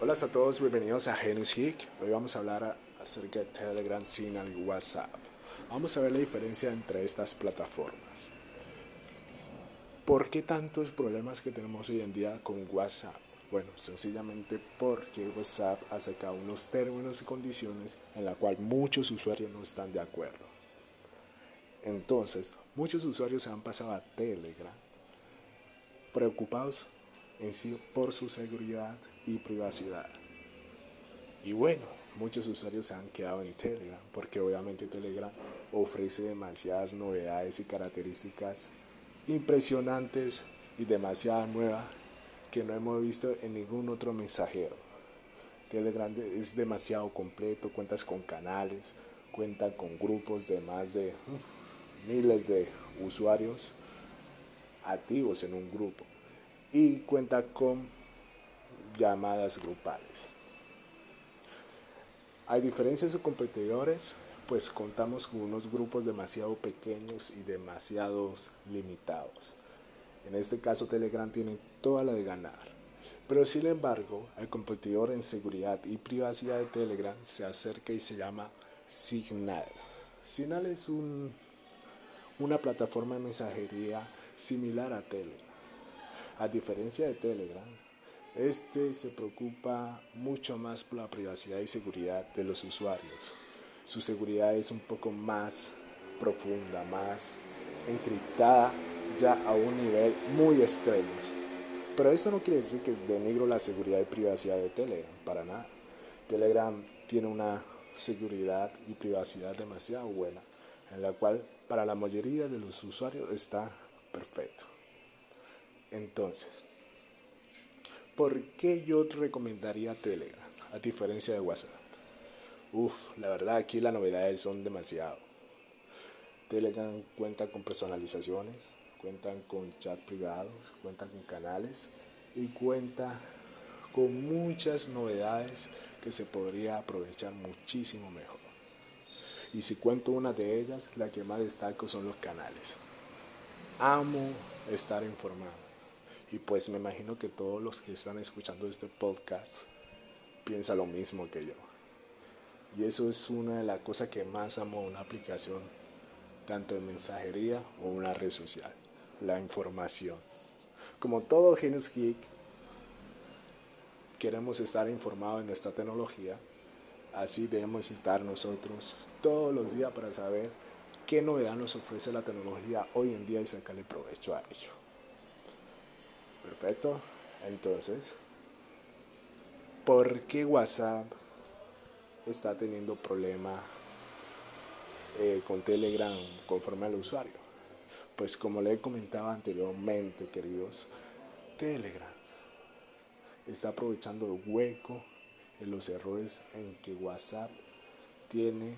Hola a todos, bienvenidos a Genius Geek. Hoy vamos a hablar acerca de Telegram, Signal y WhatsApp. Vamos a ver la diferencia entre estas plataformas. ¿Por qué tantos problemas que tenemos hoy en día con WhatsApp? Bueno, sencillamente porque WhatsApp ha sacado unos términos y condiciones en la cual muchos usuarios no están de acuerdo. Entonces, muchos usuarios se han pasado a Telegram preocupados en sí por su seguridad y privacidad. Y bueno, muchos usuarios se han quedado en Telegram porque obviamente Telegram ofrece demasiadas novedades y características impresionantes y demasiadas nuevas que no hemos visto en ningún otro mensajero. Telegram es demasiado completo, cuentas con canales, cuenta con grupos de más de miles de usuarios activos en un grupo y cuenta con llamadas grupales. Hay diferencias de competidores, pues contamos con unos grupos demasiado pequeños y demasiados limitados. En este caso Telegram tiene toda la de ganar. Pero sin embargo, el competidor en seguridad y privacidad de Telegram se acerca y se llama Signal. Signal es un, una plataforma de mensajería similar a Telegram. A diferencia de Telegram, este se preocupa mucho más por la privacidad y seguridad de los usuarios. Su seguridad es un poco más profunda, más encriptada ya a un nivel muy extremo. Pero eso no quiere decir que denigro la seguridad y privacidad de Telegram, para nada. Telegram tiene una seguridad y privacidad demasiado buena, en la cual para la mayoría de los usuarios está perfecto. Entonces, ¿por qué yo recomendaría Telegram a diferencia de WhatsApp? Uf, la verdad aquí las novedades son demasiado. Telegram cuenta con personalizaciones, cuentan con chat privados, cuentan con canales y cuenta con muchas novedades que se podría aprovechar muchísimo mejor. Y si cuento una de ellas, la que más destaco son los canales. Amo estar informado y pues me imagino que todos los que están escuchando este podcast piensan lo mismo que yo. Y eso es una de las cosas que más amo una aplicación, tanto de mensajería o una red social, la información. Como todo Genius Geek, queremos estar informados en esta tecnología, así debemos estar nosotros todos los días para saber qué novedad nos ofrece la tecnología hoy en día y sacarle provecho a ello. Perfecto. Entonces, ¿por qué WhatsApp está teniendo problema eh, con Telegram conforme al usuario? Pues como le he comentado anteriormente, queridos, Telegram está aprovechando el hueco en los errores en que WhatsApp tiene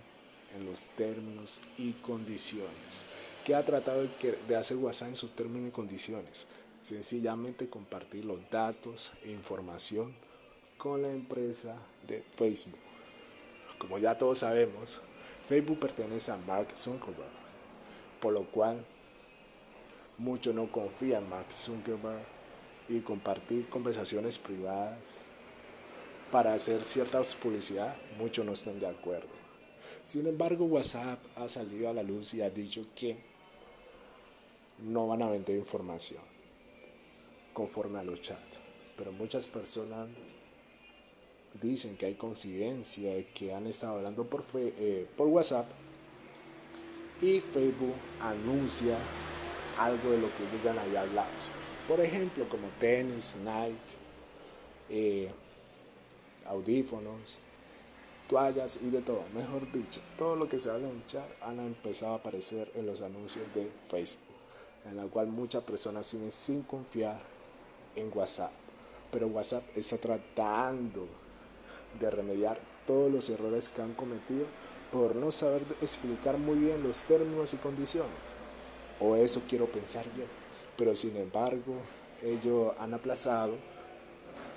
en los términos y condiciones. ¿Qué ha tratado de hacer WhatsApp en sus términos y condiciones? Sencillamente compartir los datos e información con la empresa de Facebook. Como ya todos sabemos, Facebook pertenece a Mark Zuckerberg, por lo cual muchos no confían en Mark Zuckerberg y compartir conversaciones privadas para hacer cierta publicidad, muchos no están de acuerdo. Sin embargo, WhatsApp ha salido a la luz y ha dicho que no van a vender información conforme a los chats. Pero muchas personas dicen que hay coincidencia de que han estado hablando por, eh, por WhatsApp y Facebook anuncia algo de lo que ellos ya habían hablado. Por ejemplo, como tenis, Nike, eh, audífonos, toallas y de todo. Mejor dicho, todo lo que se habla en chat han empezado a aparecer en los anuncios de Facebook, en la cual muchas personas siguen sin confiar en WhatsApp. Pero WhatsApp está tratando de remediar todos los errores que han cometido por no saber explicar muy bien los términos y condiciones. O eso quiero pensar yo. Pero sin embargo, ellos han aplazado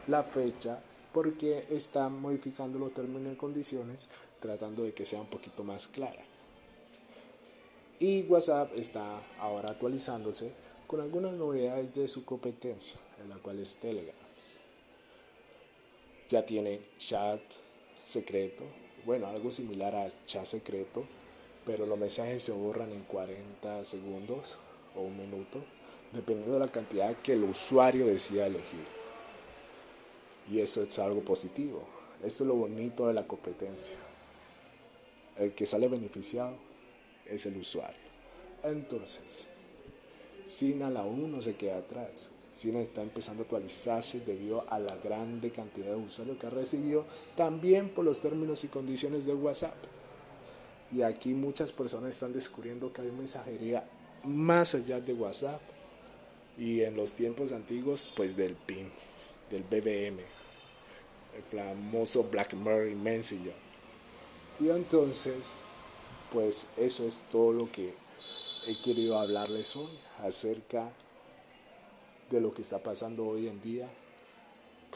la fecha porque están modificando los términos y condiciones tratando de que sea un poquito más clara. Y WhatsApp está ahora actualizándose con algunas novedades de su competencia, en la cual es Telegram. ya tiene chat secreto, bueno, algo similar a chat secreto, pero los mensajes se borran en 40 segundos o un minuto, dependiendo de la cantidad que el usuario decida elegir. Y eso es algo positivo. Esto es lo bonito de la competencia. El que sale beneficiado es el usuario. Entonces, Signal aún no se queda atrás. Signal está empezando a actualizarse debido a la grande cantidad de usuarios que ha recibido, también por los términos y condiciones de WhatsApp. Y aquí muchas personas están descubriendo que hay mensajería más allá de WhatsApp y en los tiempos antiguos pues del PIN, del BBM, el famoso BlackBerry Messenger. Y entonces pues eso es todo lo que he querido hablarles hoy acerca de lo que está pasando hoy en día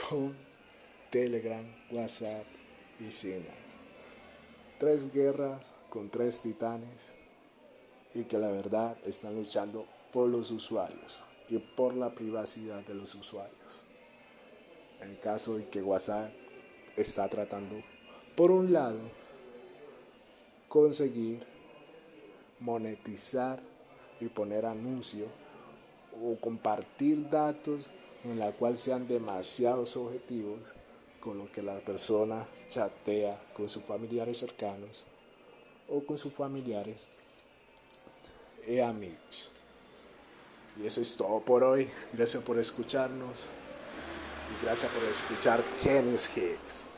con Telegram, WhatsApp y Signal. Tres guerras con tres titanes y que la verdad están luchando por los usuarios y por la privacidad de los usuarios. En el caso de que WhatsApp está tratando, por un lado, conseguir monetizar y poner anuncios o compartir datos en la cual sean demasiados objetivos con lo que la persona chatea con sus familiares cercanos o con sus familiares y amigos. Y eso es todo por hoy. Gracias por escucharnos y gracias por escuchar Genius Hicks.